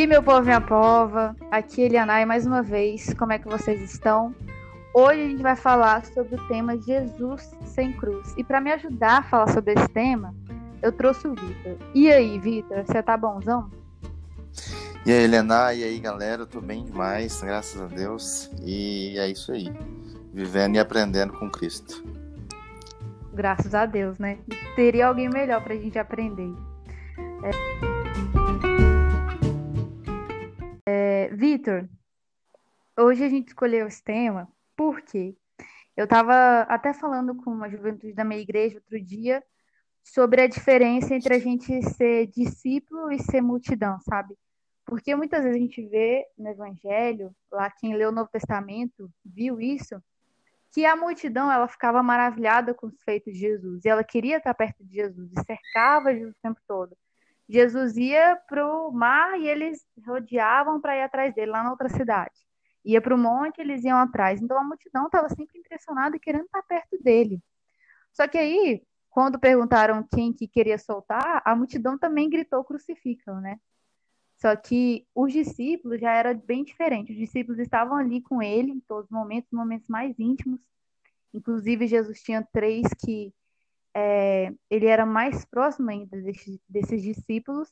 aí, meu povo minha pova? Aqui é Elianai mais uma vez. Como é que vocês estão? Hoje a gente vai falar sobre o tema Jesus sem cruz. E para me ajudar a falar sobre esse tema, eu trouxe o Vitor. E aí, Vitor, você tá bonzão? E aí, Helena, e aí, galera? Eu tô bem demais, graças a Deus. E é isso aí. Vivendo e aprendendo com Cristo. Graças a Deus, né? Teria alguém melhor pra gente aprender. É... Vitor, hoje a gente escolheu esse tema porque eu estava até falando com uma juventude da minha igreja outro dia sobre a diferença entre a gente ser discípulo e ser multidão, sabe? Porque muitas vezes a gente vê no Evangelho, lá quem leu o Novo Testamento viu isso, que a multidão ela ficava maravilhada com os feitos de Jesus e ela queria estar perto de Jesus e cercava Jesus o tempo todo. Jesus ia para o mar e eles rodeavam para ir atrás dele lá na outra cidade. Ia para o monte, eles iam atrás. Então a multidão estava sempre impressionada e querendo estar perto dele. Só que aí, quando perguntaram quem que queria soltar, a multidão também gritou crucificam, né? Só que os discípulos já era bem diferente. Os discípulos estavam ali com ele em todos os momentos, momentos mais íntimos. Inclusive, Jesus tinha três que é, ele era mais próximo ainda desses, discípulos.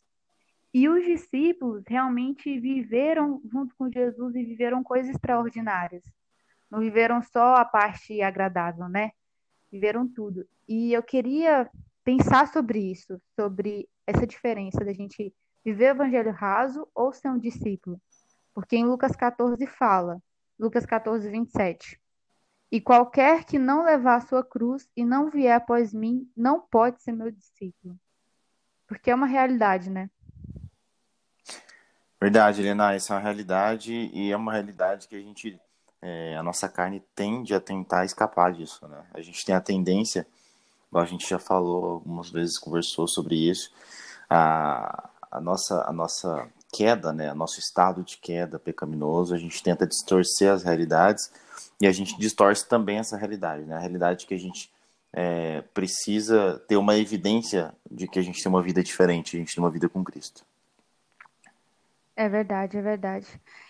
E os discípulos realmente viveram junto com Jesus e viveram coisas extraordinárias. Não viveram só a parte agradável, né? Viveram tudo. E eu queria pensar sobre isso, sobre essa diferença da gente viver o evangelho raso ou ser um discípulo. Porque em Lucas 14 fala, Lucas 14, 27. E qualquer que não levar a sua cruz e não vier após mim, não pode ser meu discípulo. Porque é uma realidade, né? Verdade, Helena, essa é uma realidade e é uma realidade que a gente, é, a nossa carne tende a tentar escapar disso, né? A gente tem a tendência, a gente já falou algumas vezes, conversou sobre isso, a, a nossa, a nossa queda, né, nosso estado de queda pecaminoso, a gente tenta distorcer as realidades e a gente distorce também essa realidade, né, a realidade que a gente é, precisa ter uma evidência de que a gente tem uma vida diferente, a gente tem uma vida com Cristo. É verdade, é verdade.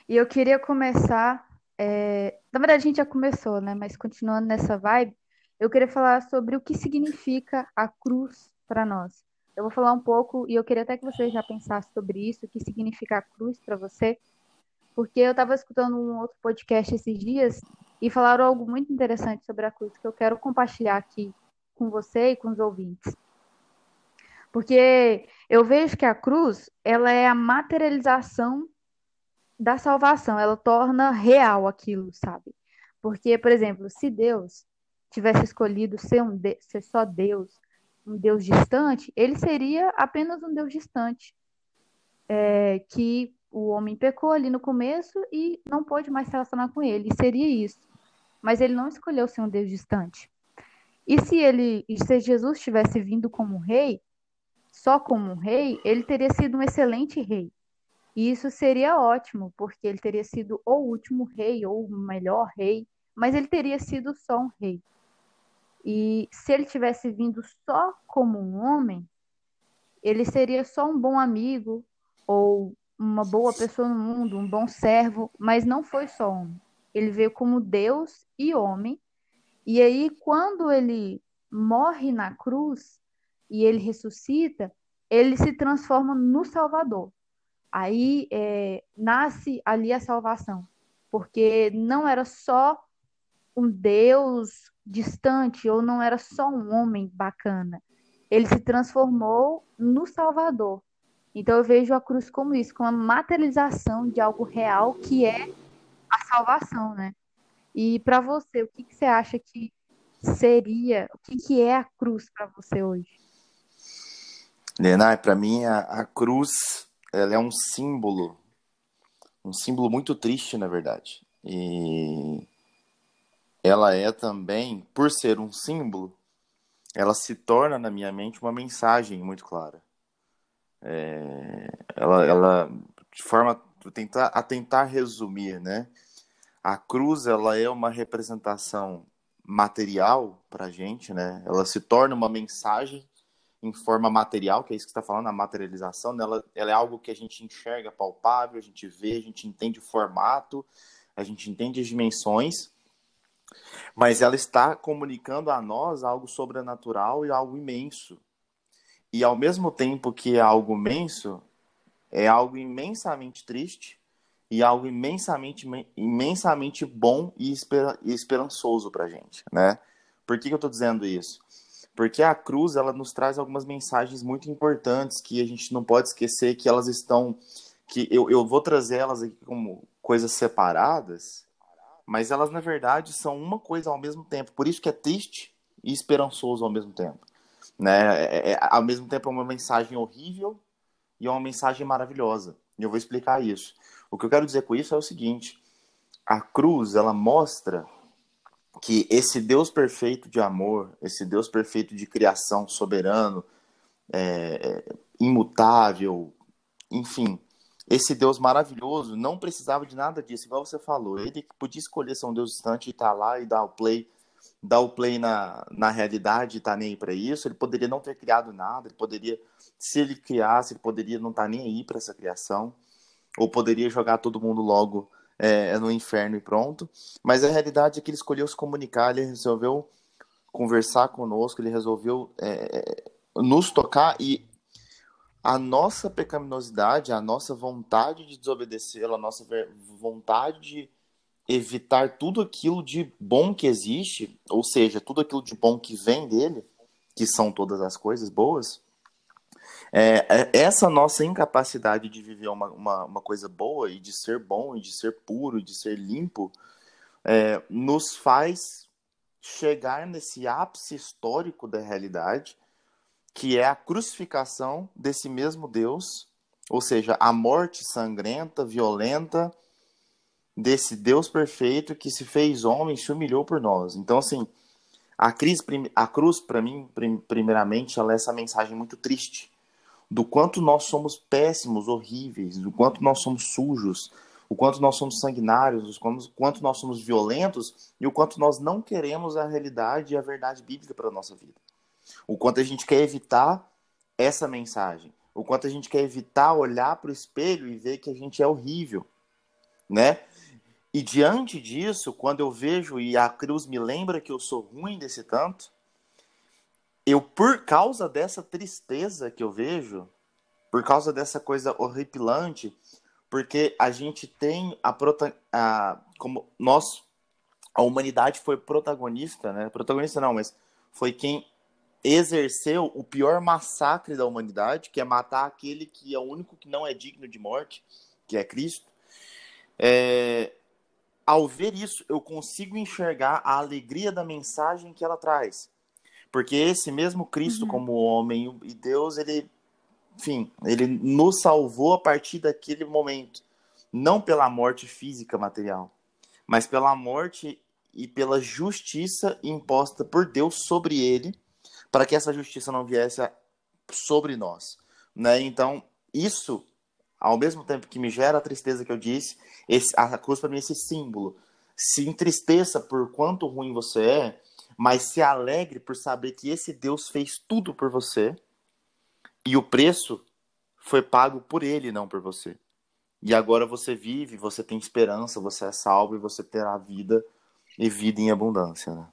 E eu queria começar, é... na verdade a gente já começou, né, mas continuando nessa vibe, eu queria falar sobre o que significa a cruz para nós. Eu vou falar um pouco e eu queria até que você já pensasse sobre isso, o que significa a cruz para você, porque eu estava escutando um outro podcast esses dias e falaram algo muito interessante sobre a cruz que eu quero compartilhar aqui com você e com os ouvintes. Porque eu vejo que a cruz, ela é a materialização da salvação, ela torna real aquilo, sabe? Porque, por exemplo, se Deus tivesse escolhido ser, um de ser só Deus, um Deus distante, ele seria apenas um Deus distante. É, que o homem pecou ali no começo e não pôde mais se relacionar com ele. Seria isso. Mas ele não escolheu ser um Deus distante. E se ele, se Jesus tivesse vindo como um rei, só como um rei, ele teria sido um excelente rei. E isso seria ótimo, porque ele teria sido o último rei ou o melhor rei, mas ele teria sido só um rei. E se ele tivesse vindo só como um homem, ele seria só um bom amigo ou uma boa pessoa no mundo, um bom servo, mas não foi só homem. Ele veio como Deus e homem. E aí, quando ele morre na cruz e ele ressuscita, ele se transforma no Salvador. Aí é, nasce ali a salvação, porque não era só um Deus distante ou não era só um homem bacana. Ele se transformou no Salvador. Então eu vejo a cruz como isso, como a materialização de algo real que é a salvação, né? E para você, o que, que, você acha que seria, o que, que é a cruz para você hoje? Lenai, para mim a, a cruz ela é um símbolo, um símbolo muito triste, na verdade. E ela é também, por ser um símbolo, ela se torna na minha mente uma mensagem muito clara. É, ela, ela, de forma tentar, a tentar resumir, né? A cruz ela é uma representação material para gente, né? Ela se torna uma mensagem em forma material, que é isso que está falando, a materialização, né? ela é algo que a gente enxerga palpável, a gente vê, a gente entende o formato, a gente entende as dimensões, mas ela está comunicando a nós algo sobrenatural e algo imenso. E ao mesmo tempo que é algo imenso, é algo imensamente triste e algo imensamente, imensamente bom e, esper, e esperançoso para a gente, né? Por que, que eu estou dizendo isso? Porque a cruz ela nos traz algumas mensagens muito importantes que a gente não pode esquecer que elas estão, que eu, eu vou trazer elas aqui como coisas separadas, mas elas na verdade são uma coisa ao mesmo tempo. Por isso que é triste e esperançoso ao mesmo tempo, né? É, é, ao mesmo tempo é uma mensagem horrível e é uma mensagem maravilhosa. E eu vou explicar isso. O que eu quero dizer com isso é o seguinte: a cruz ela mostra que esse Deus perfeito de amor, esse Deus perfeito de criação, soberano, é, é, imutável, enfim, esse Deus maravilhoso não precisava de nada disso, igual você falou. Ele podia escolher ser um Deus distante e estar tá lá e dar o play, dar o play na, na realidade e tá nem aí para isso. Ele poderia não ter criado nada, ele poderia, se ele criasse, ele poderia não estar tá nem aí para essa criação, ou poderia jogar todo mundo logo é, no inferno e pronto. Mas a realidade é que ele escolheu se comunicar, ele resolveu conversar conosco, ele resolveu é, nos tocar e a nossa pecaminosidade, a nossa vontade de desobedecê-lo, a nossa vontade de evitar tudo aquilo de bom que existe, ou seja, tudo aquilo de bom que vem dele, que são todas as coisas boas, é, é, essa nossa incapacidade de viver uma, uma, uma, coisa boa e de ser bom e de ser puro, de ser limpo, é, nos faz chegar nesse ápice histórico da realidade, que é a crucificação desse mesmo Deus, ou seja, a morte sangrenta, violenta desse Deus perfeito que se fez homem e se humilhou por nós. Então, assim, a, crise, a cruz, para mim, primeiramente, ela é essa mensagem muito triste do quanto nós somos péssimos, horríveis, do quanto nós somos sujos, o quanto nós somos sanguinários, o quanto nós somos violentos e o quanto nós não queremos a realidade e a verdade bíblica para a nossa vida. O quanto a gente quer evitar essa mensagem, o quanto a gente quer evitar olhar para o espelho e ver que a gente é horrível, né? E diante disso, quando eu vejo e a cruz me lembra que eu sou ruim desse tanto, eu, por causa dessa tristeza que eu vejo, por causa dessa coisa horripilante, porque a gente tem a, a como nós a humanidade foi protagonista, né? Protagonista não, mas foi quem exerceu o pior massacre da humanidade, que é matar aquele que é o único que não é digno de morte, que é Cristo. É... Ao ver isso, eu consigo enxergar a alegria da mensagem que ela traz. Porque esse mesmo Cristo, uhum. como homem e Deus, ele, enfim, ele nos salvou a partir daquele momento. Não pela morte física material, mas pela morte e pela justiça imposta por Deus sobre ele, para que essa justiça não viesse sobre nós. Né? Então, isso, ao mesmo tempo que me gera a tristeza que eu disse, esse, a cruz para mim é esse símbolo. Se entristeça por quanto ruim você é, mas se alegre por saber que esse Deus fez tudo por você e o preço foi pago por ele, não por você. E agora você vive, você tem esperança, você é salvo e você terá vida e vida em abundância. Né?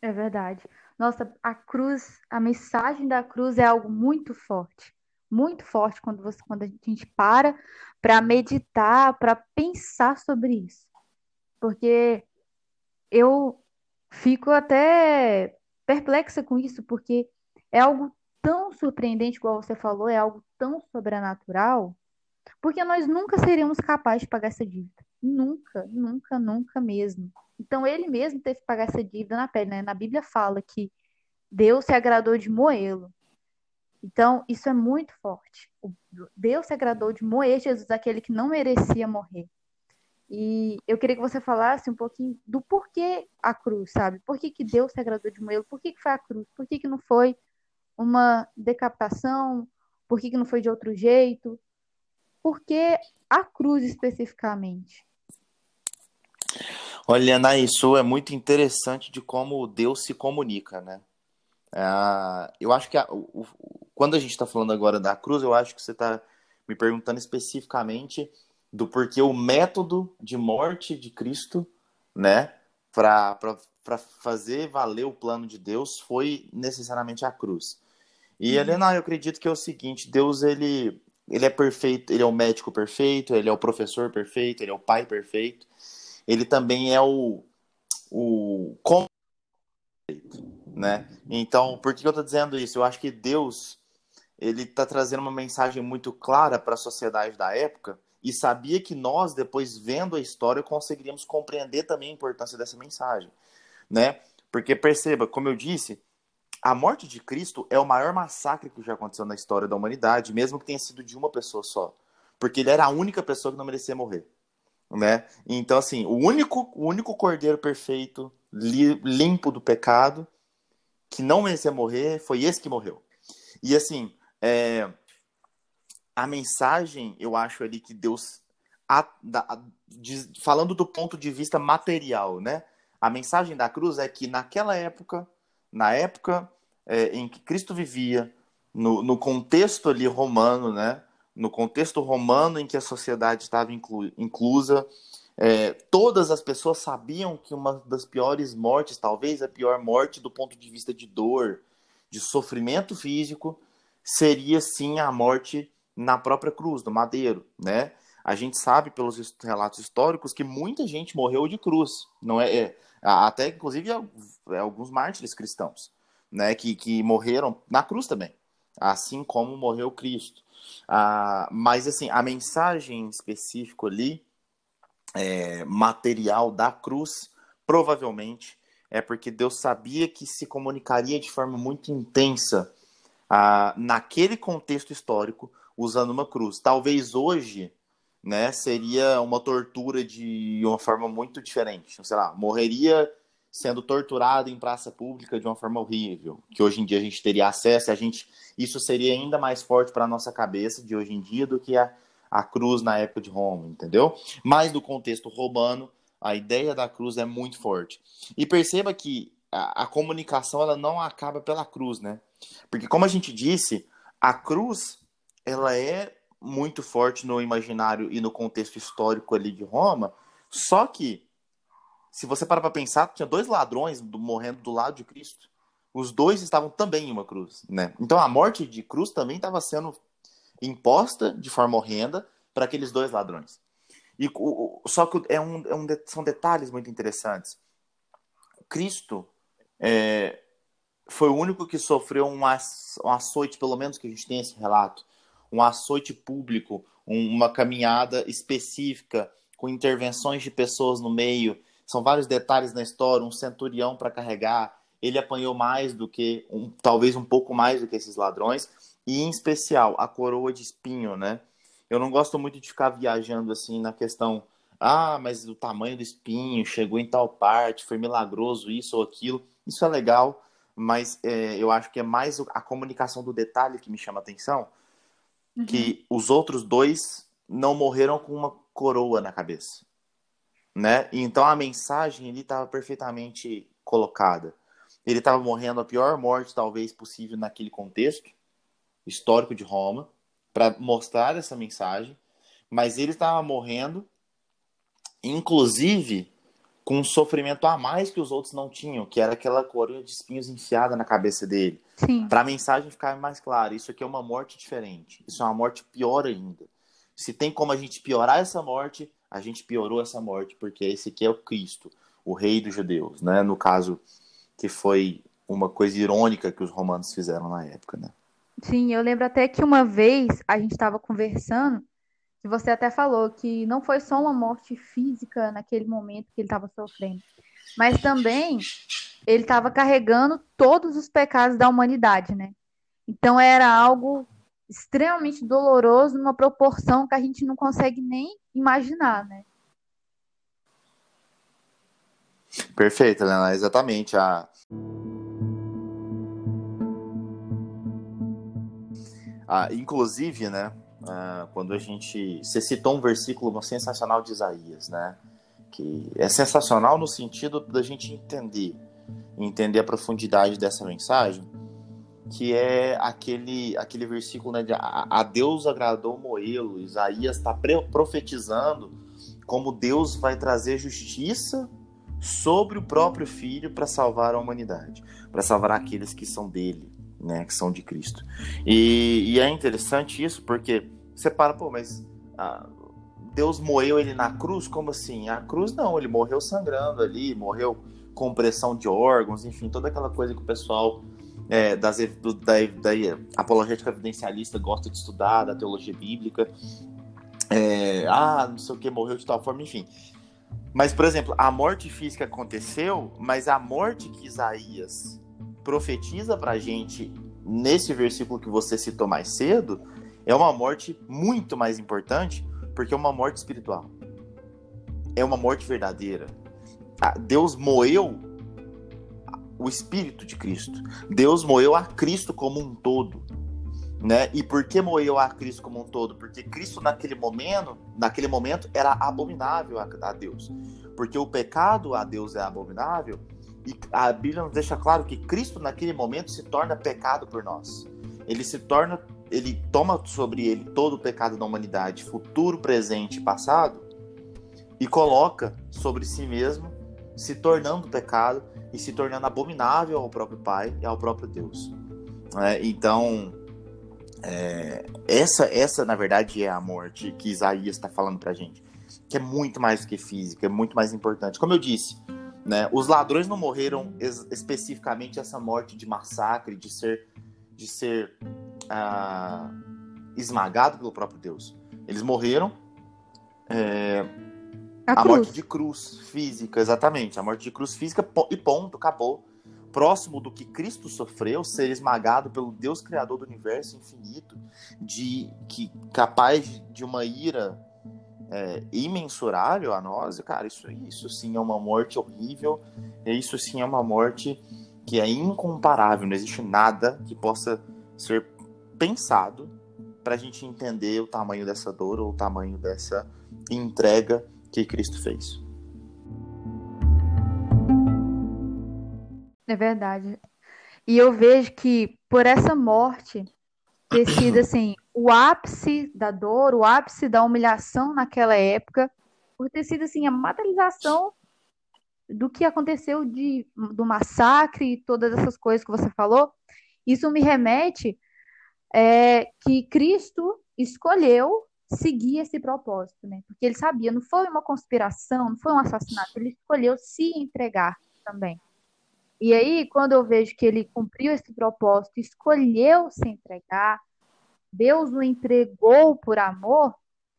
É verdade. Nossa, a cruz, a mensagem da cruz é algo muito forte, muito forte quando você, quando a gente para para meditar, para pensar sobre isso, porque eu fico até perplexa com isso, porque é algo tão surpreendente, igual você falou, é algo tão sobrenatural, porque nós nunca seríamos capazes de pagar essa dívida. Nunca, nunca, nunca mesmo. Então ele mesmo teve que pagar essa dívida na pele, né? Na Bíblia fala que Deus se agradou de moê-lo. Então, isso é muito forte. Deus se agradou de moer Jesus, aquele que não merecia morrer. E eu queria que você falasse um pouquinho do porquê a cruz, sabe? Por que, que Deus se agradou de moê-lo? Por que, que foi a cruz? Por que, que não foi uma decapitação? Por que, que não foi de outro jeito? Por que a cruz especificamente? Olha, Ana, isso é muito interessante de como Deus se comunica, né? É, eu acho que a, o, quando a gente está falando agora da cruz, eu acho que você está me perguntando especificamente do porquê o método de morte de Cristo, né, para fazer valer o plano de Deus foi necessariamente a cruz. E uhum. Helena, eu acredito que é o seguinte, Deus ele ele é perfeito, ele é o médico perfeito, ele é o professor perfeito, ele é o pai perfeito. Ele também é o o né? Então, por que eu estou dizendo isso? Eu acho que Deus ele está trazendo uma mensagem muito clara para a sociedade da época e sabia que nós, depois vendo a história, conseguiríamos compreender também a importância dessa mensagem, né? Porque perceba, como eu disse, a morte de Cristo é o maior massacre que já aconteceu na história da humanidade, mesmo que tenha sido de uma pessoa só, porque ele era a única pessoa que não merecia morrer, né? Então assim, o único, o único cordeiro perfeito, limpo do pecado, que não merecia morrer, foi esse que morreu. E assim, é, a mensagem, eu acho ali que Deus, a, da, de, falando do ponto de vista material, né? A mensagem da cruz é que naquela época, na época é, em que Cristo vivia, no, no, contexto ali romano, né? No contexto romano em que a sociedade estava inclu, inclusa, é, todas as pessoas sabiam que uma das piores mortes, talvez a pior morte do ponto de vista de dor, de sofrimento físico, seria sim a morte na própria cruz, no madeiro, né? A gente sabe pelos relatos históricos que muita gente morreu de cruz, não é? é até inclusive é, alguns mártires cristãos, né? Que, que morreram na cruz também, assim como morreu Cristo. Ah, mas assim, a mensagem específica ali é, material da cruz, provavelmente é porque Deus sabia que se comunicaria de forma muito intensa ah, naquele contexto histórico usando uma cruz. Talvez hoje né, seria uma tortura de uma forma muito diferente. Sei lá, morreria sendo torturado em praça pública de uma forma horrível, que hoje em dia a gente teria acesso, a gente isso seria ainda mais forte para a nossa cabeça de hoje em dia do que a a cruz na época de Roma, entendeu? Mas no contexto romano, a ideia da cruz é muito forte. E perceba que a, a comunicação ela não acaba pela cruz, né? Porque como a gente disse, a cruz ela é muito forte no imaginário e no contexto histórico ali de Roma, só que se você parar para pensar, tinha dois ladrões morrendo do lado de Cristo. Os dois estavam também em uma cruz, né? Então a morte de cruz também estava sendo imposta de forma horrenda para aqueles dois ladrões. E o, só que é um, é um, são detalhes muito interessantes. Cristo é, foi o único que sofreu um, um açoite, pelo menos que a gente tem esse relato, um açoite público, um, uma caminhada específica com intervenções de pessoas no meio. São vários detalhes na história, um centurião para carregar. Ele apanhou mais do que, um, talvez um pouco mais do que esses ladrões e em especial a coroa de espinho, né? Eu não gosto muito de ficar viajando assim na questão, ah, mas o tamanho do espinho chegou em tal parte, foi milagroso isso ou aquilo. Isso é legal, mas é, eu acho que é mais a comunicação do detalhe que me chama a atenção, uhum. que os outros dois não morreram com uma coroa na cabeça, né? Então a mensagem ali estava perfeitamente colocada. Ele estava morrendo a pior morte talvez possível naquele contexto, histórico de Roma para mostrar essa mensagem, mas ele estava morrendo, inclusive com um sofrimento a mais que os outros não tinham, que era aquela coroa de espinhos enfiada na cabeça dele. Para a mensagem ficar mais clara, isso aqui é uma morte diferente. Isso é uma morte pior ainda. Se tem como a gente piorar essa morte, a gente piorou essa morte, porque esse aqui é o Cristo, o rei dos judeus, né? No caso que foi uma coisa irônica que os romanos fizeram na época, né? Sim, eu lembro até que uma vez a gente estava conversando, que você até falou que não foi só uma morte física naquele momento que ele estava sofrendo, mas também ele estava carregando todos os pecados da humanidade, né? Então era algo extremamente doloroso, numa proporção que a gente não consegue nem imaginar, né? Perfeito, Helena, exatamente. A... Ah, inclusive, né, ah, quando a gente. Você citou um versículo sensacional de Isaías, né? Que é sensacional no sentido da gente entender, entender a profundidade dessa mensagem. que é aquele, aquele versículo né, de a, a Deus agradou Moelo. Isaías está profetizando como Deus vai trazer justiça sobre o próprio Filho para salvar a humanidade, para salvar aqueles que são dele, né, que são de Cristo. E, e é interessante isso porque você para, pô, mas ah, Deus moeu ele na cruz? Como assim? A cruz não, ele morreu sangrando ali, morreu com pressão de órgãos, enfim, toda aquela coisa que o pessoal é, das, do, da, da, apologética evidencialista gosta de estudar, da teologia bíblica. É, ah, não sei o que, morreu de tal forma, enfim. Mas, por exemplo, a morte física aconteceu, mas a morte que Isaías profetiza pra gente nesse versículo que você citou mais cedo é uma morte muito mais importante, porque é uma morte espiritual. É uma morte verdadeira. Deus moeu o espírito de Cristo. Deus moeu a Cristo como um todo. Né? E por que moeu a Cristo como um todo? Porque Cristo naquele momento, naquele momento era abominável a, a Deus. Porque o pecado a Deus é abominável, e a Bíblia nos deixa claro que Cristo naquele momento se torna pecado por nós. Ele se torna, ele toma sobre ele todo o pecado da humanidade, futuro, presente e passado, e coloca sobre si mesmo se tornando pecado e se tornando abominável ao próprio Pai e ao próprio Deus. É, então, é, essa, essa na verdade é a morte que Isaías está falando para gente, que é muito mais do que física, é muito mais importante. Como eu disse, né, os ladrões não morreram es especificamente essa morte de massacre, de ser, de ser ah, esmagado pelo próprio Deus. Eles morreram é, a, a morte de cruz física, exatamente. A morte de cruz física e ponto, acabou. Próximo do que Cristo sofreu, ser esmagado pelo Deus Criador do universo infinito, de que capaz de uma ira é, imensurável a nós, cara, isso, isso sim é uma morte horrível, isso sim é uma morte que é incomparável, não existe nada que possa ser pensado para a gente entender o tamanho dessa dor ou o tamanho dessa entrega que Cristo fez. É verdade. E eu vejo que por essa morte ter sido assim, o ápice da dor, o ápice da humilhação naquela época, por ter sido assim a materialização do que aconteceu de, do massacre e todas essas coisas que você falou, isso me remete é, que Cristo escolheu seguir esse propósito, né? Porque ele sabia, não foi uma conspiração, não foi um assassinato, ele escolheu se entregar também. E aí, quando eu vejo que ele cumpriu esse propósito, escolheu se entregar, Deus o entregou por amor,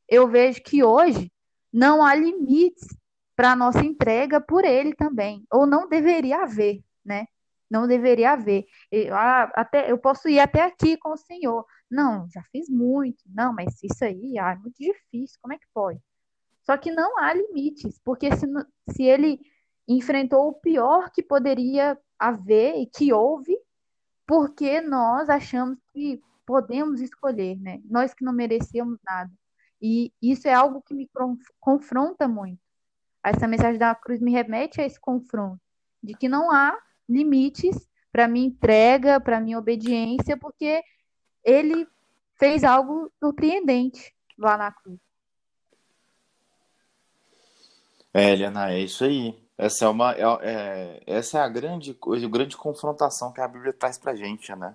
eu vejo que hoje não há limites para a nossa entrega por ele também, ou não deveria haver, né? Não deveria haver. Eu, ah, até, eu posso ir até aqui com o Senhor, não, já fiz muito. Não, mas isso aí ah, é muito difícil. Como é que pode? Só que não há limites, porque se, se ele enfrentou o pior que poderia haver e que houve, porque nós achamos que podemos escolher, né? Nós que não merecemos nada. E isso é algo que me confronta muito. Essa mensagem da cruz me remete a esse confronto, de que não há limites para minha entrega, para minha obediência, porque ele fez algo surpreendente lá na cruz. É, Helena, é isso aí. Essa é uma, é, é, essa é a grande coisa, a grande confrontação que a Bíblia traz pra gente, né?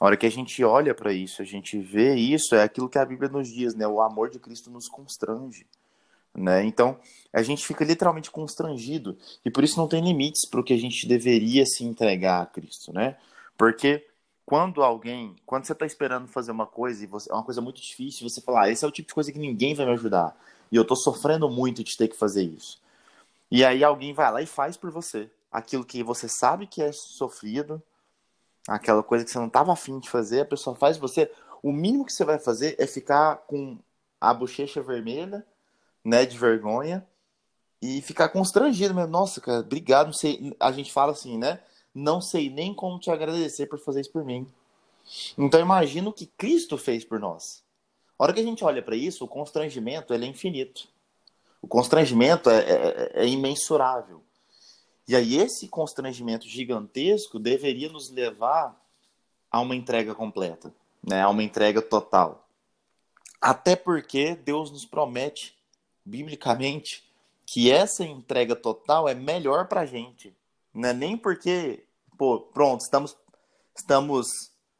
A hora que a gente olha para isso, a gente vê isso, é aquilo que a Bíblia nos diz, né? O amor de Cristo nos constrange, né? Então, a gente fica literalmente constrangido e por isso não tem limites para o que a gente deveria se entregar a Cristo, né? Porque quando alguém, quando você está esperando fazer uma coisa e você, é uma coisa muito difícil, você fala, ah, esse é o tipo de coisa que ninguém vai me ajudar. E eu estou sofrendo muito de ter que fazer isso. E aí alguém vai lá e faz por você. Aquilo que você sabe que é sofrido, aquela coisa que você não estava afim de fazer, a pessoa faz você. O mínimo que você vai fazer é ficar com a bochecha vermelha, né, de vergonha, e ficar constrangido mesmo. Nossa, cara, obrigado. Não sei. A gente fala assim, né? não sei nem como te agradecer por fazer isso por mim. Então imagina o que Cristo fez por nós. A hora que a gente olha para isso, o constrangimento ele é infinito. O constrangimento é, é, é, imensurável. E aí esse constrangimento gigantesco deveria nos levar a uma entrega completa, né? a uma entrega total. Até porque Deus nos promete, biblicamente, que essa entrega total é melhor para a gente. Não é nem porque, pô, pronto, estamos, estamos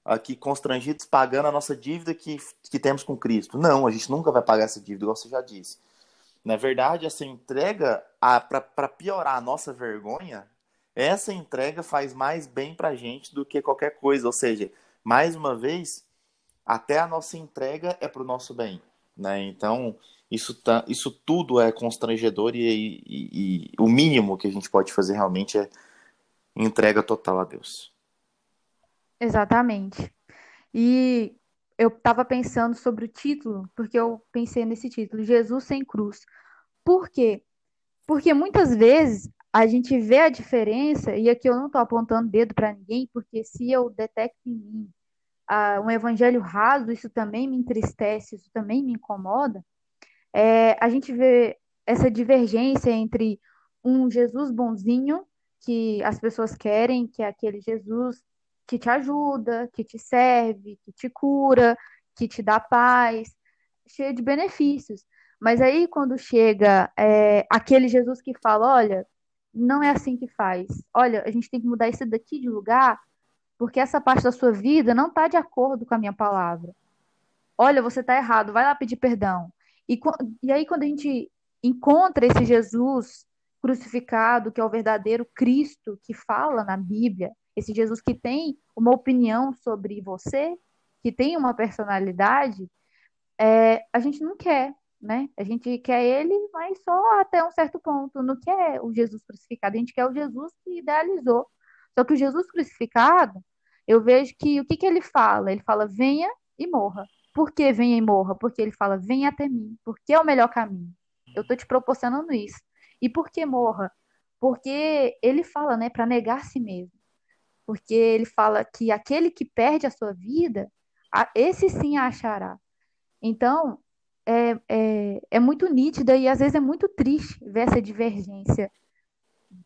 aqui constrangidos pagando a nossa dívida que, que temos com Cristo. Não, a gente nunca vai pagar essa dívida, igual você já disse. Na verdade, essa entrega, para piorar a nossa vergonha, essa entrega faz mais bem para a gente do que qualquer coisa. Ou seja, mais uma vez, até a nossa entrega é para o nosso bem. Né? Então, isso, tá, isso tudo é constrangedor e, e, e, o mínimo que a gente pode fazer realmente é entrega total a Deus. Exatamente. E eu estava pensando sobre o título, porque eu pensei nesse título, Jesus sem cruz. Por quê? Porque muitas vezes a gente vê a diferença, e aqui eu não estou apontando dedo para ninguém, porque se eu detecto em mim uh, um evangelho raso, isso também me entristece, isso também me incomoda. É, a gente vê essa divergência entre um Jesus bonzinho, que as pessoas querem, que é aquele Jesus que te ajuda, que te serve, que te cura, que te dá paz, cheio de benefícios. Mas aí, quando chega é, aquele Jesus que fala: olha, não é assim que faz. Olha, a gente tem que mudar isso daqui de lugar, porque essa parte da sua vida não está de acordo com a minha palavra. Olha, você está errado, vai lá pedir perdão. E, e aí, quando a gente encontra esse Jesus crucificado, que é o verdadeiro Cristo que fala na Bíblia, esse Jesus que tem uma opinião sobre você, que tem uma personalidade, é, a gente não quer, né? A gente quer ele, mas só até um certo ponto. Não quer o Jesus crucificado, a gente quer o Jesus que idealizou. Só que o Jesus crucificado, eu vejo que o que, que ele fala? Ele fala, venha e morra. Por que venha e morra? Porque ele fala, venha até mim, porque é o melhor caminho. Eu estou te proporcionando isso. E por que morra? Porque ele fala, né, para negar si mesmo. Porque ele fala que aquele que perde a sua vida, esse sim a achará. Então, é, é, é muito nítida e às vezes é muito triste ver essa divergência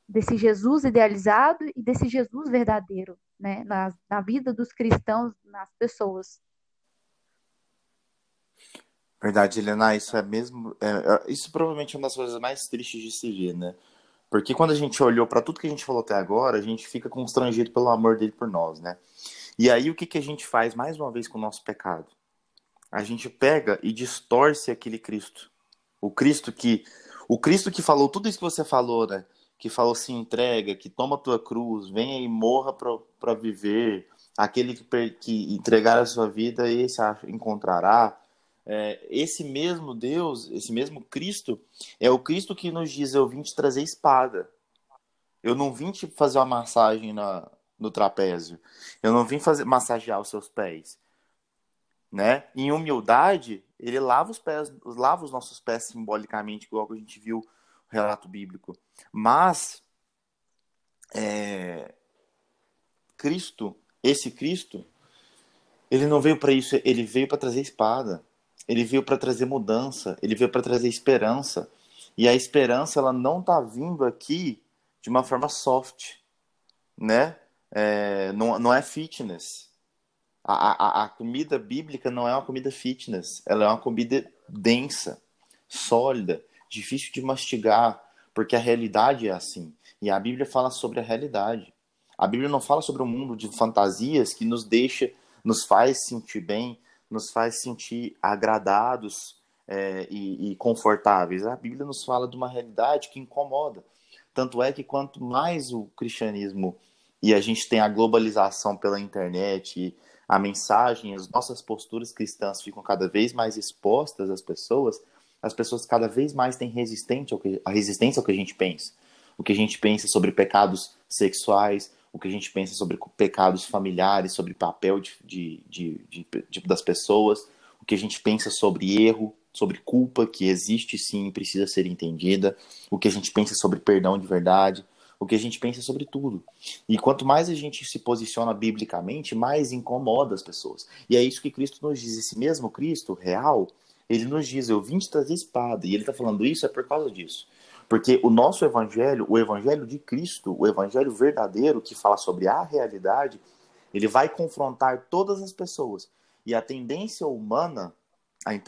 desse Jesus idealizado e desse Jesus verdadeiro, né, na, na vida dos cristãos, nas pessoas. Verdade, Helena, isso é mesmo. É, é, isso provavelmente é uma das coisas mais tristes de se ver, né? Porque quando a gente olhou para tudo que a gente falou até agora, a gente fica constrangido pelo amor dele por nós, né? E aí o que, que a gente faz mais uma vez com o nosso pecado? A gente pega e distorce aquele Cristo. O Cristo que o Cristo que falou tudo isso que você falou, né? Que falou se entrega, que toma a tua cruz, venha e morra para viver. Aquele que, que entregar a sua vida, esse encontrará é, esse mesmo Deus, esse mesmo Cristo, é o Cristo que nos diz: Eu vim te trazer espada. Eu não vim te fazer uma massagem na, no trapézio. Eu não vim fazer massagear os seus pés. Né? Em humildade, ele lava os pés, lava os nossos pés simbolicamente, igual a gente viu no relato bíblico. Mas é, Cristo, esse Cristo, ele não veio para isso, ele veio para trazer espada. Ele veio para trazer mudança, ele veio para trazer esperança. E a esperança ela não está vindo aqui de uma forma soft, né? É, não, não é fitness. A, a, a comida bíblica não é uma comida fitness, ela é uma comida densa, sólida, difícil de mastigar, porque a realidade é assim. E a Bíblia fala sobre a realidade. A Bíblia não fala sobre um mundo de fantasias que nos deixa, nos faz sentir bem, nos faz sentir agradados é, e, e confortáveis. A Bíblia nos fala de uma realidade que incomoda. Tanto é que quanto mais o cristianismo e a gente tem a globalização pela internet, a mensagem, as nossas posturas cristãs ficam cada vez mais expostas às pessoas, as pessoas cada vez mais têm resistente ao que, a resistência ao que a gente pensa. O que a gente pensa sobre pecados sexuais, o que a gente pensa sobre pecados familiares, sobre papel de, de, de, de, das pessoas, o que a gente pensa sobre erro, sobre culpa, que existe sim e precisa ser entendida, o que a gente pensa sobre perdão de verdade, o que a gente pensa sobre tudo. E quanto mais a gente se posiciona biblicamente, mais incomoda as pessoas. E é isso que Cristo nos diz. Esse mesmo Cristo real, ele nos diz: Eu vim te trazer espada. E ele está falando isso é por causa disso. Porque o nosso evangelho, o evangelho de Cristo, o evangelho verdadeiro que fala sobre a realidade, Ele vai confrontar todas as pessoas. E a tendência humana,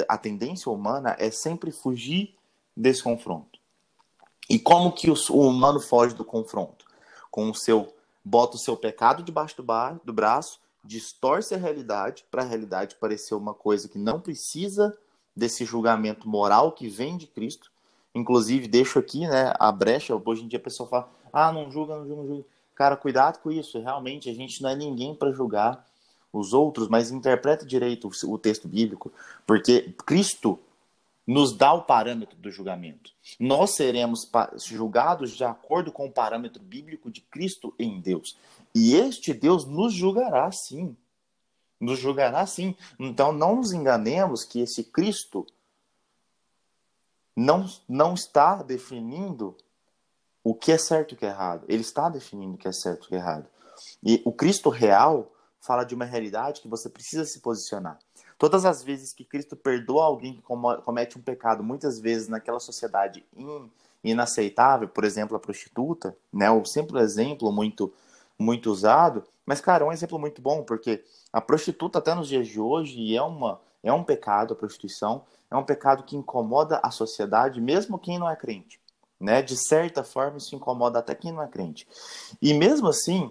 a, tendência humana é sempre fugir desse confronto. E como que o, o humano foge do confronto? Com o seu bota o seu pecado debaixo do, bar, do braço, distorce a realidade para a realidade parecer uma coisa que não precisa desse julgamento moral que vem de Cristo. Inclusive, deixo aqui né, a brecha. Hoje em dia a pessoa fala: ah, não julga, não julga, não julga. Cara, cuidado com isso. Realmente, a gente não é ninguém para julgar os outros, mas interpreta direito o texto bíblico, porque Cristo nos dá o parâmetro do julgamento. Nós seremos julgados de acordo com o parâmetro bíblico de Cristo em Deus. E este Deus nos julgará sim. Nos julgará sim. Então não nos enganemos que esse Cristo não, não está definindo o que é certo e o que é errado. Ele está definindo o que é certo e o que é errado. E o Cristo real fala de uma realidade que você precisa se posicionar. Todas as vezes que Cristo perdoa alguém que comete um pecado, muitas vezes naquela sociedade inaceitável, por exemplo, a prostituta, né? O simples exemplo muito muito usado, mas cara, é um exemplo muito bom porque a prostituta até nos dias de hoje é uma é um pecado a prostituição, é um pecado que incomoda a sociedade, mesmo quem não é crente, né? De certa forma isso incomoda até quem não é crente. E mesmo assim,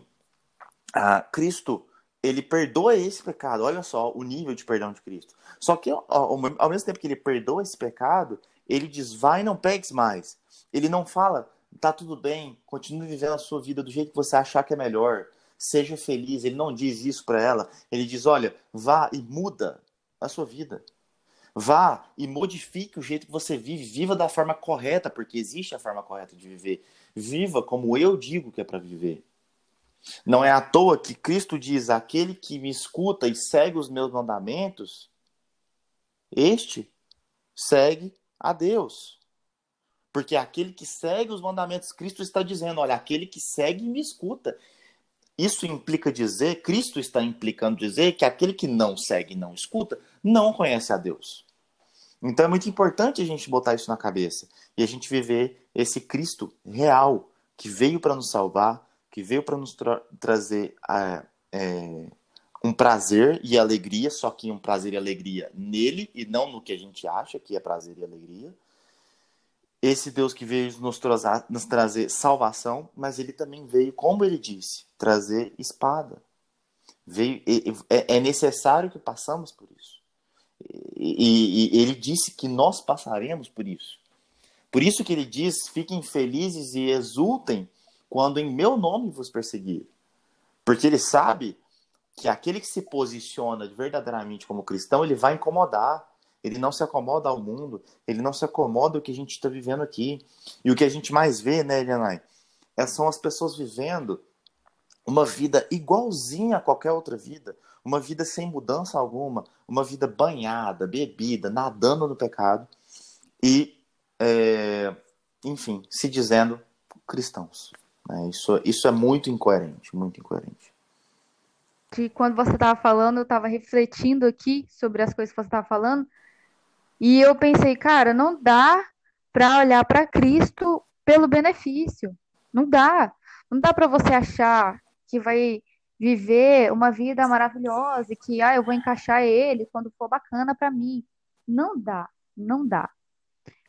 Cristo ele perdoa esse pecado. Olha só o nível de perdão de Cristo. Só que ao, mesmo tempo que ele perdoa esse pecado, ele diz: vai, não pegues mais. Ele não fala, tá tudo bem, continue vivendo a sua vida do jeito que você achar que é melhor. Seja feliz. Ele não diz isso para ela. Ele diz: olha, vá e muda a sua vida. Vá e modifique o jeito que você vive. Viva da forma correta, porque existe a forma correta de viver. Viva como eu digo que é para viver. Não é à toa que Cristo diz: aquele que me escuta e segue os meus mandamentos, este segue a Deus. Porque aquele que segue os mandamentos, Cristo está dizendo: olha, aquele que segue e me escuta. Isso implica dizer, Cristo está implicando dizer que aquele que não segue e não escuta, não conhece a Deus. Então é muito importante a gente botar isso na cabeça e a gente viver esse Cristo real que veio para nos salvar, que veio para nos tra trazer a, é, um prazer e alegria, só que um prazer e alegria nele e não no que a gente acha que é prazer e alegria. Esse Deus que veio nos, nos trazer salvação, mas ele também veio, como ele disse, trazer espada. Veio, é, é necessário que passamos por isso. E, e, ele disse que nós passaremos por isso. Por isso que ele diz: fiquem felizes e exultem quando em meu nome vos perseguir. Porque ele sabe que aquele que se posiciona verdadeiramente como cristão, ele vai incomodar. Ele não se acomoda ao mundo, ele não se acomoda ao que a gente está vivendo aqui. E o que a gente mais vê, né, Elianai, é, são as pessoas vivendo uma vida igualzinha a qualquer outra vida, uma vida sem mudança alguma, uma vida banhada, bebida, nadando no pecado e, é, enfim, se dizendo cristãos. Né? Isso, isso é muito incoerente, muito incoerente. Que quando você estava falando, eu estava refletindo aqui sobre as coisas que você estava falando, e eu pensei, cara, não dá para olhar para Cristo pelo benefício. Não dá. Não dá para você achar que vai viver uma vida maravilhosa e que ah, eu vou encaixar ele quando for bacana para mim. Não dá, não dá.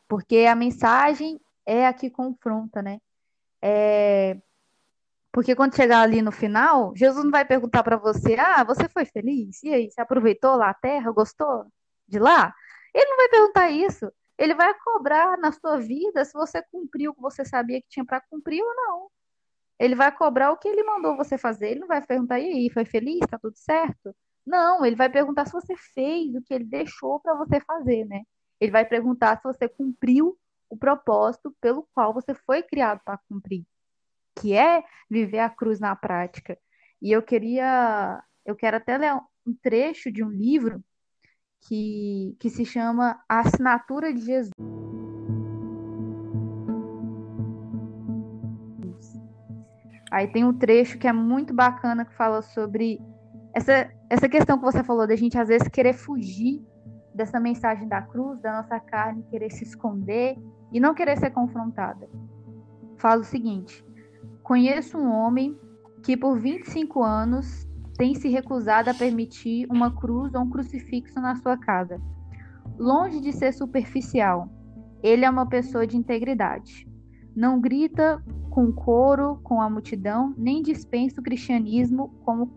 Porque a mensagem é a que confronta, né? É... Porque quando chegar ali no final, Jesus não vai perguntar para você: ah, você foi feliz? E aí, você aproveitou lá a terra? Gostou de lá? Ele não vai perguntar isso. Ele vai cobrar na sua vida se você cumpriu o que você sabia que tinha para cumprir ou não. Ele vai cobrar o que ele mandou você fazer. Ele não vai perguntar: e aí, foi feliz? Tá tudo certo? Não, ele vai perguntar se você fez o que ele deixou para você fazer, né? Ele vai perguntar se você cumpriu o propósito pelo qual você foi criado para cumprir, que é viver a cruz na prática. E eu queria, eu quero até ler um trecho de um livro que, que se chama A Assinatura de Jesus. Aí tem um trecho que é muito bacana que fala sobre essa, essa questão que você falou da gente às vezes querer fugir dessa mensagem da cruz, da nossa carne, querer se esconder e não querer ser confrontada. Fala o seguinte: Conheço um homem que por 25 anos tem se recusado a permitir uma cruz ou um crucifixo na sua casa. Longe de ser superficial, ele é uma pessoa de integridade. Não grita com coro com a multidão, nem dispensa o cristianismo como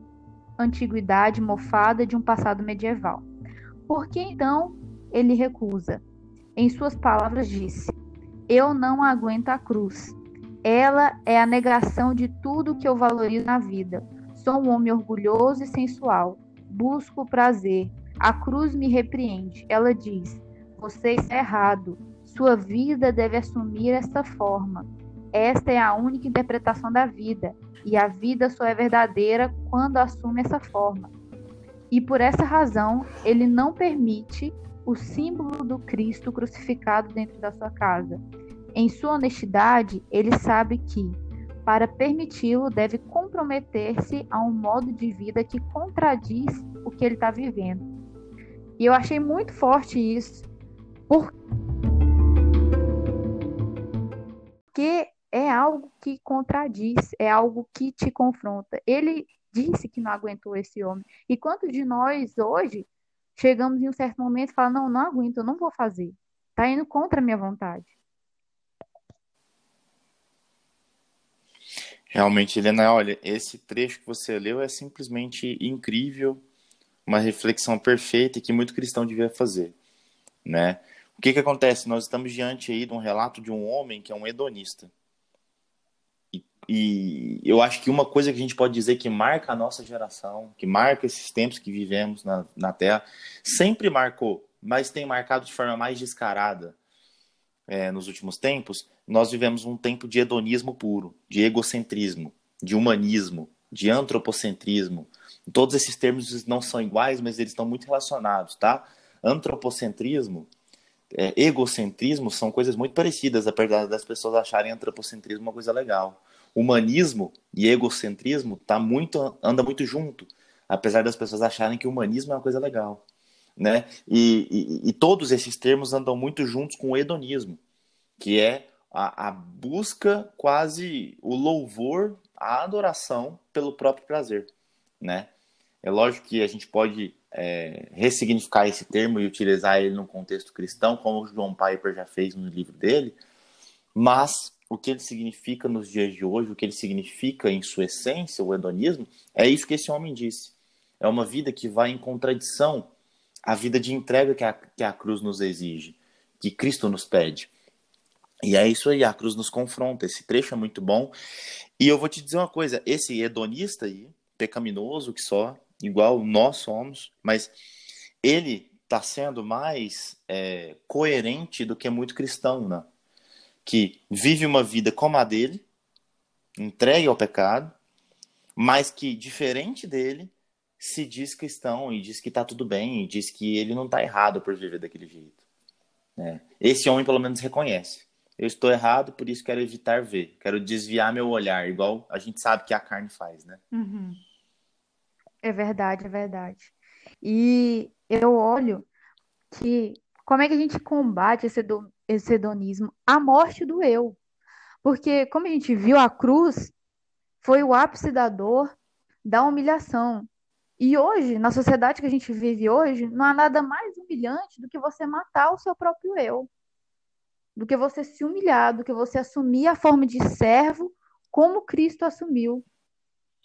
antiguidade mofada de um passado medieval. Por que então ele recusa? Em suas palavras disse: Eu não aguento a cruz. Ela é a negação de tudo que eu valorizo na vida. Sou um homem orgulhoso e sensual. Busco o prazer. A cruz me repreende. Ela diz: Você está errado. Sua vida deve assumir esta forma. Esta é a única interpretação da vida, e a vida só é verdadeira quando assume essa forma. E por essa razão, ele não permite o símbolo do Cristo crucificado dentro da sua casa. Em sua honestidade, ele sabe que, para permiti-lo, deve comprometer-se a um modo de vida que contradiz o que ele está vivendo. E eu achei muito forte isso, porque é algo que contradiz, é algo que te confronta. Ele disse que não aguentou esse homem. E quantos de nós hoje chegamos em um certo momento e falamos, não, não aguento, eu não vou fazer. Está indo contra a minha vontade. Realmente, Helena, olha, esse trecho que você leu é simplesmente incrível, uma reflexão perfeita que muito cristão devia fazer, né? O que que acontece? Nós estamos diante aí de um relato de um homem que é um hedonista. E, e eu acho que uma coisa que a gente pode dizer que marca a nossa geração, que marca esses tempos que vivemos na, na Terra, sempre marcou, mas tem marcado de forma mais descarada é, nos últimos tempos, nós vivemos um tempo de hedonismo puro, de egocentrismo, de humanismo, de antropocentrismo. Todos esses termos não são iguais, mas eles estão muito relacionados, tá? Antropocentrismo, é, egocentrismo são coisas muito parecidas, apesar das pessoas acharem antropocentrismo uma coisa legal. Humanismo e egocentrismo tá muito, anda muito junto, apesar das pessoas acharem que o humanismo é uma coisa legal. Né? E, e, e todos esses termos andam muito juntos com o hedonismo, que é a, a busca, quase o louvor, a adoração pelo próprio prazer, né? É lógico que a gente pode é, ressignificar esse termo e utilizar ele no contexto cristão, como o João Piper já fez no livro dele, mas o que ele significa nos dias de hoje, o que ele significa em sua essência, o hedonismo, é isso que esse homem disse. É uma vida que vai em contradição à vida de entrega que a, que a cruz nos exige, que Cristo nos pede. E é isso aí, a cruz nos confronta. Esse trecho é muito bom. E eu vou te dizer uma coisa: esse hedonista aí, pecaminoso que só, igual nós somos, mas ele está sendo mais é, coerente do que muito cristão, né? Que vive uma vida como a dele, entregue ao pecado, mas que, diferente dele, se diz cristão e diz que está tudo bem, e diz que ele não está errado por viver daquele jeito. Né? Esse homem, pelo menos, reconhece eu estou errado, por isso quero evitar ver, quero desviar meu olhar, igual a gente sabe que a carne faz, né? Uhum. É verdade, é verdade. E eu olho que como é que a gente combate esse, do, esse hedonismo? A morte do eu. Porque, como a gente viu, a cruz foi o ápice da dor, da humilhação. E hoje, na sociedade que a gente vive hoje, não há nada mais humilhante do que você matar o seu próprio eu do que você se humilhar, do que você assumir a forma de servo como Cristo assumiu.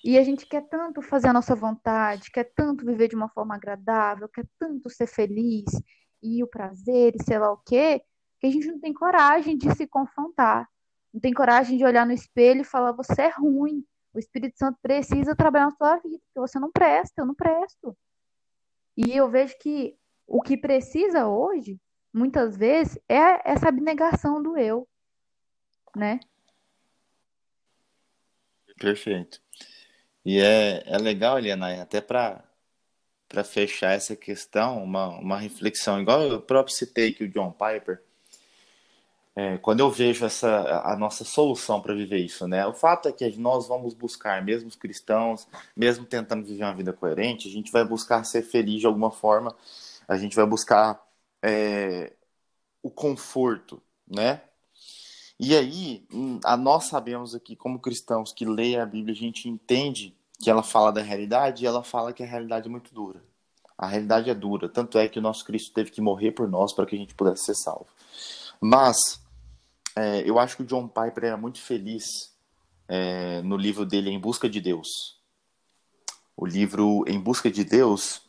E a gente quer tanto fazer a nossa vontade, quer tanto viver de uma forma agradável, quer tanto ser feliz e o prazer e sei lá o quê, que a gente não tem coragem de se confrontar. Não tem coragem de olhar no espelho e falar: você é ruim. O Espírito Santo precisa trabalhar na sua vida, porque você não presta, eu não presto. E eu vejo que o que precisa hoje muitas vezes, é essa abnegação do eu, né? Perfeito. E é, é legal, Eliana, até para para fechar essa questão, uma, uma reflexão, igual eu próprio citei que o John Piper, é, quando eu vejo essa a nossa solução para viver isso, né? O fato é que nós vamos buscar, mesmo os cristãos, mesmo tentando viver uma vida coerente, a gente vai buscar ser feliz de alguma forma, a gente vai buscar é, o conforto, né? E aí, hum, a nós sabemos aqui, como cristãos que leem a Bíblia, a gente entende que ela fala da realidade e ela fala que a realidade é muito dura. A realidade é dura, tanto é que o nosso Cristo teve que morrer por nós para que a gente pudesse ser salvo. Mas é, eu acho que o John Piper era muito feliz é, no livro dele Em Busca de Deus. O livro Em Busca de Deus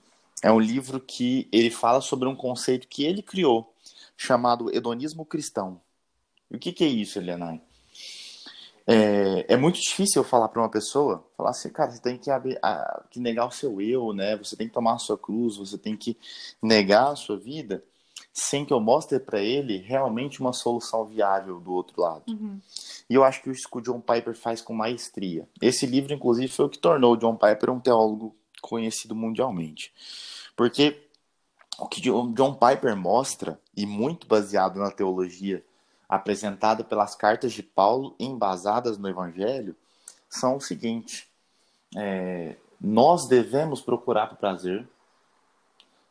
é um livro que ele fala sobre um conceito que ele criou, chamado hedonismo cristão. E o que, que é isso, Elianai? É, é, muito difícil eu falar para uma pessoa, falar assim, cara, você tem que, abrir, a, que negar o seu eu, né? Você tem que tomar a sua cruz, você tem que negar a sua vida, sem que eu mostre para ele realmente uma solução viável do outro lado. Uhum. E eu acho que isso que o John Piper faz com maestria. Esse livro, inclusive, foi o que tornou o John Piper um teólogo conhecido mundialmente. Porque o que o John Piper mostra, e muito baseado na teologia apresentada pelas cartas de Paulo embasadas no Evangelho, são o seguinte: é, nós devemos procurar por prazer,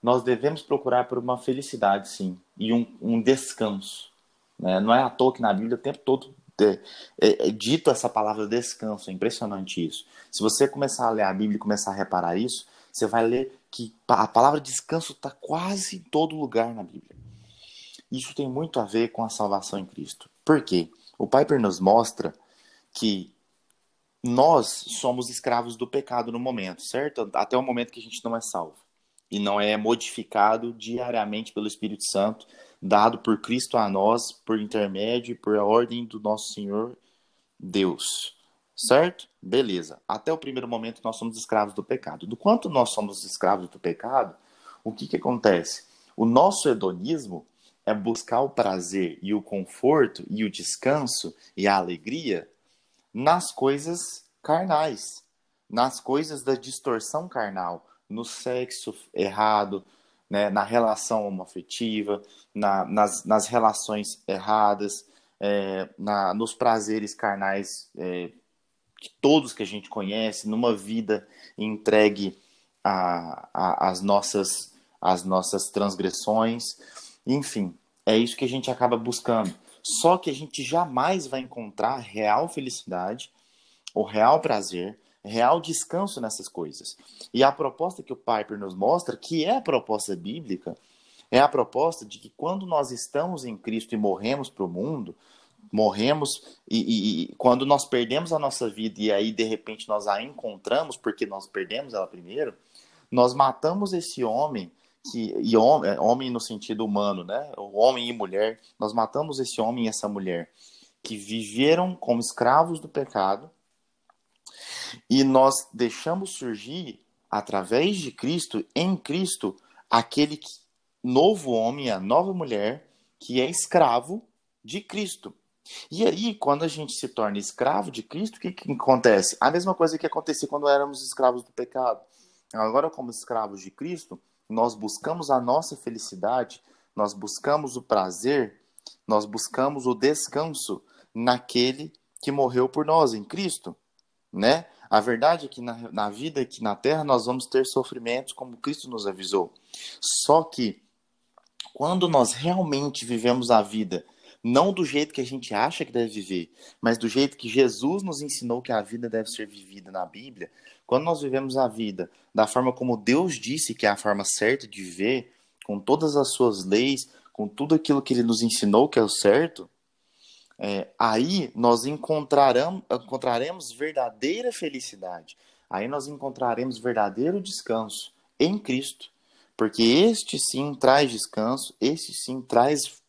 nós devemos procurar por uma felicidade, sim, e um, um descanso. Né? Não é à toa que na Bíblia o tempo todo é, é, é, dito essa palavra descanso, é impressionante isso. Se você começar a ler a Bíblia e começar a reparar isso, você vai ler que a palavra descanso está quase em todo lugar na Bíblia. Isso tem muito a ver com a salvação em Cristo. Por quê? O Piper nos mostra que nós somos escravos do pecado no momento, certo? Até o momento que a gente não é salvo. E não é modificado diariamente pelo Espírito Santo, dado por Cristo a nós, por intermédio e por ordem do nosso Senhor Deus. Certo? Beleza. Até o primeiro momento nós somos escravos do pecado. Do quanto nós somos escravos do pecado, o que, que acontece? O nosso hedonismo é buscar o prazer e o conforto e o descanso e a alegria nas coisas carnais, nas coisas da distorção carnal, no sexo errado, né, na relação homoafetiva, na, nas, nas relações erradas, é, na, nos prazeres carnais é, que todos que a gente conhece, numa vida entregue às nossas, às nossas transgressões. Enfim, é isso que a gente acaba buscando. Só que a gente jamais vai encontrar real felicidade, ou real prazer, real descanso nessas coisas. E a proposta que o Piper nos mostra, que é a proposta bíblica, é a proposta de que quando nós estamos em Cristo e morremos para o mundo, morremos e, e, e, quando nós perdemos a nossa vida e aí de repente nós a encontramos porque nós perdemos ela primeiro, nós matamos esse homem que e homem, é, homem no sentido humano, né? O homem e mulher, nós matamos esse homem e essa mulher que viveram como escravos do pecado e nós deixamos surgir através de Cristo, em Cristo, aquele novo homem, a nova mulher que é escravo de Cristo. E aí, quando a gente se torna escravo de Cristo, o que, que acontece? A mesma coisa que acontecia quando éramos escravos do pecado. Agora, como escravos de Cristo, nós buscamos a nossa felicidade, nós buscamos o prazer, nós buscamos o descanso naquele que morreu por nós, em Cristo, né? A verdade é que na, na vida aqui na Terra nós vamos ter sofrimentos como Cristo nos avisou. Só que quando nós realmente vivemos a vida não do jeito que a gente acha que deve viver, mas do jeito que Jesus nos ensinou que a vida deve ser vivida na Bíblia, quando nós vivemos a vida da forma como Deus disse que é a forma certa de viver, com todas as suas leis, com tudo aquilo que ele nos ensinou que é o certo, é, aí nós encontraremos, verdadeira felicidade. Aí nós encontraremos verdadeiro descanso em Cristo. Porque este sim traz descanso, este sim traz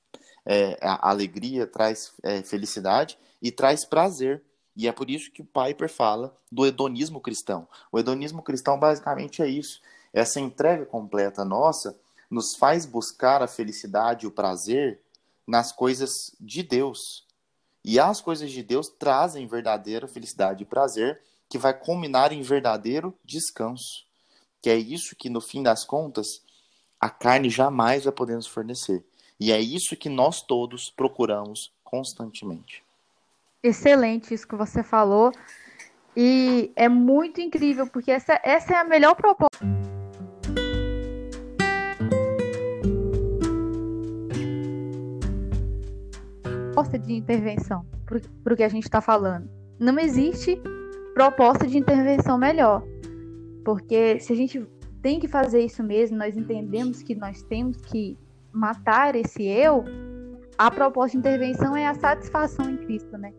é, alegria, traz é, felicidade e traz prazer. E é por isso que o Piper fala do hedonismo cristão. O hedonismo cristão basicamente é isso. Essa entrega completa nossa nos faz buscar a felicidade e o prazer nas coisas de Deus. E as coisas de Deus trazem verdadeira felicidade e prazer que vai culminar em verdadeiro descanso. Que é isso que, no fim das contas, a carne jamais vai poder nos fornecer. E é isso que nós todos procuramos constantemente excelente isso que você falou. E é muito incrível, porque essa, essa é a melhor proposta. Proposta de intervenção para o que a gente está falando. Não existe proposta de intervenção melhor. Porque se a gente tem que fazer isso mesmo, nós entendemos que nós temos que matar esse eu, a proposta de intervenção é a satisfação em Cristo, né?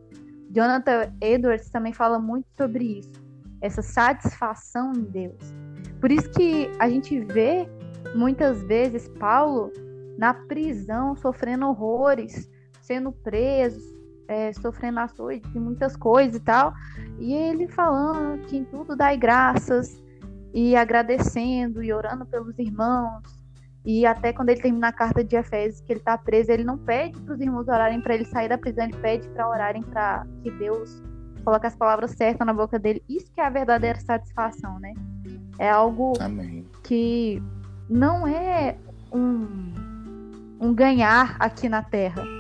Jonathan Edwards também fala muito sobre isso, essa satisfação em Deus. Por isso que a gente vê muitas vezes Paulo na prisão, sofrendo horrores, sendo preso, é, sofrendo açoites e muitas coisas e tal. E ele falando que em tudo dai graças e agradecendo e orando pelos irmãos. E até quando ele termina a carta de Efésios, que ele está preso, ele não pede para os irmãos orarem para ele sair da prisão, ele pede para orarem para que Deus coloque as palavras certas na boca dele. Isso que é a verdadeira satisfação, né? É algo Amém. que não é um, um ganhar aqui na Terra.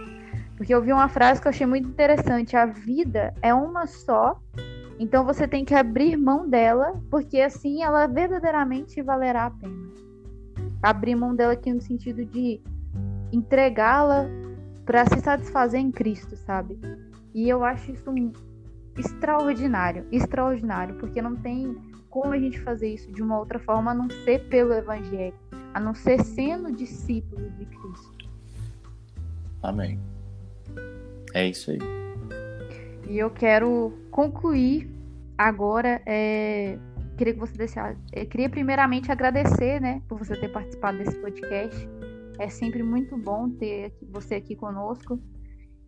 Porque eu vi uma frase que eu achei muito interessante: a vida é uma só, então você tem que abrir mão dela, porque assim ela verdadeiramente valerá a pena abrir mão dela aqui no sentido de entregá-la para se satisfazer em Cristo, sabe? E eu acho isso extraordinário, extraordinário, porque não tem como a gente fazer isso de uma outra forma a não ser pelo Evangelho, a não ser sendo discípulo de Cristo. Amém. É isso aí. E eu quero concluir agora é, queria que você deixasse. Eu queria primeiramente agradecer, né, por você ter participado desse podcast. É sempre muito bom ter você aqui conosco.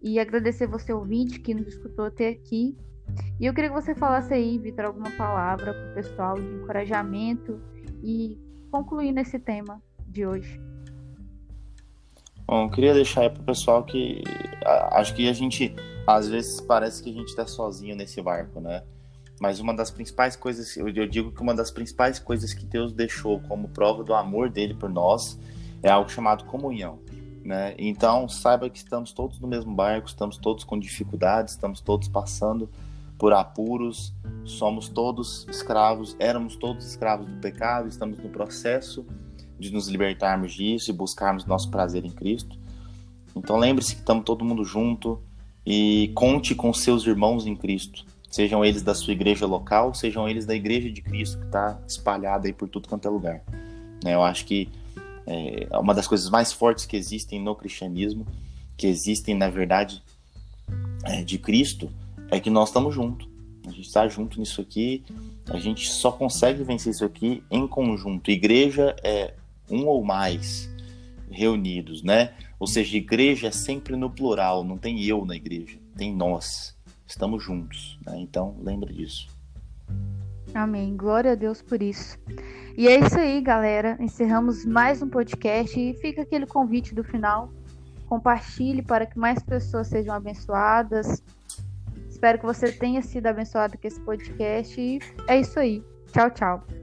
E agradecer você, ouvinte, que nos escutou até aqui. E eu queria que você falasse aí, Vitor, alguma palavra para o pessoal de encorajamento e concluir nesse tema de hoje. Bom, eu queria deixar aí para o pessoal que acho que a gente, às vezes, parece que a gente está sozinho nesse barco, né? Mas uma das principais coisas, eu digo que uma das principais coisas que Deus deixou como prova do amor dele por nós é algo chamado comunhão. Né? Então, saiba que estamos todos no mesmo barco, estamos todos com dificuldades, estamos todos passando por apuros, somos todos escravos, éramos todos escravos do pecado, estamos no processo de nos libertarmos disso e buscarmos nosso prazer em Cristo. Então, lembre-se que estamos todo mundo junto e conte com seus irmãos em Cristo Sejam eles da sua igreja local, sejam eles da igreja de Cristo que está espalhada aí por tudo quanto é lugar. Né? Eu acho que é uma das coisas mais fortes que existem no cristianismo, que existem na verdade é, de Cristo, é que nós estamos juntos. A gente está junto nisso aqui. A gente só consegue vencer isso aqui em conjunto. Igreja é um ou mais reunidos, né? Ou seja, igreja é sempre no plural. Não tem eu na igreja, tem nós estamos juntos. Né? Então, lembre disso. Amém. Glória a Deus por isso. E é isso aí, galera. Encerramos mais um podcast e fica aquele convite do final. Compartilhe para que mais pessoas sejam abençoadas. Espero que você tenha sido abençoado com esse podcast. E é isso aí. Tchau, tchau.